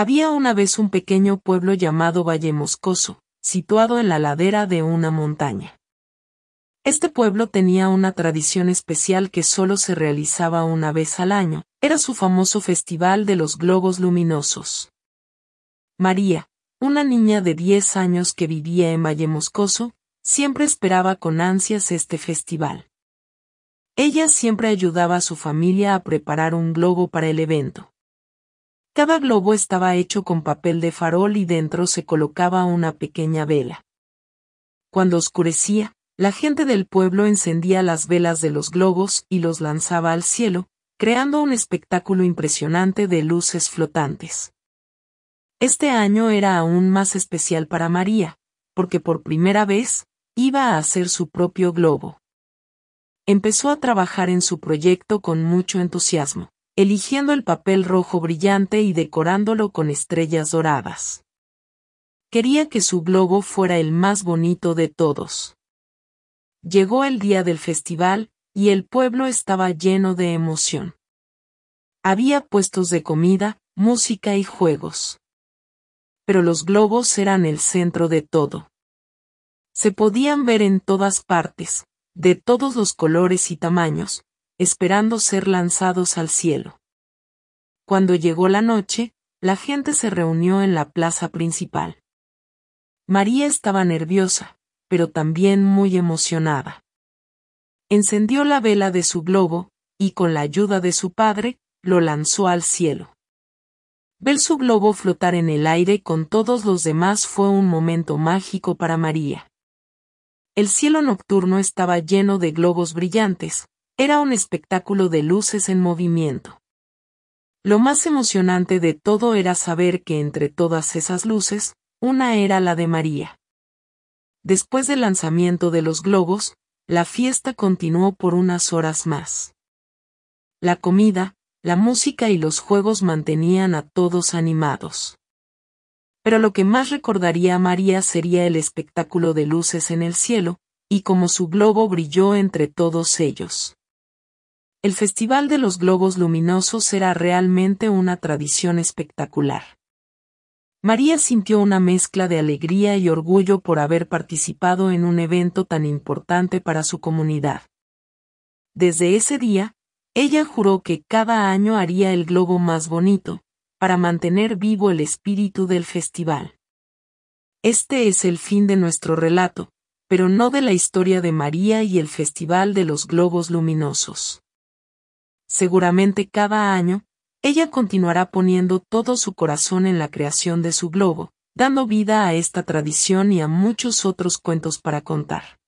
Había una vez un pequeño pueblo llamado Valle Moscoso, situado en la ladera de una montaña. Este pueblo tenía una tradición especial que solo se realizaba una vez al año, era su famoso festival de los globos luminosos. María, una niña de 10 años que vivía en Valle Moscoso, siempre esperaba con ansias este festival. Ella siempre ayudaba a su familia a preparar un globo para el evento. Cada globo estaba hecho con papel de farol y dentro se colocaba una pequeña vela. Cuando oscurecía, la gente del pueblo encendía las velas de los globos y los lanzaba al cielo, creando un espectáculo impresionante de luces flotantes. Este año era aún más especial para María, porque por primera vez, iba a hacer su propio globo. Empezó a trabajar en su proyecto con mucho entusiasmo, eligiendo el papel rojo brillante y decorándolo con estrellas doradas. Quería que su globo fuera el más bonito de todos. Llegó el día del festival, y el pueblo estaba lleno de emoción. Había puestos de comida, música y juegos. Pero los globos eran el centro de todo. Se podían ver en todas partes, de todos los colores y tamaños, esperando ser lanzados al cielo. Cuando llegó la noche, la gente se reunió en la plaza principal. María estaba nerviosa, pero también muy emocionada. Encendió la vela de su globo, y con la ayuda de su padre, lo lanzó al cielo. Ver su globo flotar en el aire con todos los demás fue un momento mágico para María. El cielo nocturno estaba lleno de globos brillantes, era un espectáculo de luces en movimiento. Lo más emocionante de todo era saber que entre todas esas luces, una era la de María. Después del lanzamiento de los globos, la fiesta continuó por unas horas más. La comida, la música y los juegos mantenían a todos animados. Pero lo que más recordaría a María sería el espectáculo de luces en el cielo, y cómo su globo brilló entre todos ellos. El Festival de los Globos Luminosos era realmente una tradición espectacular. María sintió una mezcla de alegría y orgullo por haber participado en un evento tan importante para su comunidad. Desde ese día, ella juró que cada año haría el globo más bonito, para mantener vivo el espíritu del festival. Este es el fin de nuestro relato, pero no de la historia de María y el Festival de los Globos Luminosos. Seguramente cada año, ella continuará poniendo todo su corazón en la creación de su globo, dando vida a esta tradición y a muchos otros cuentos para contar.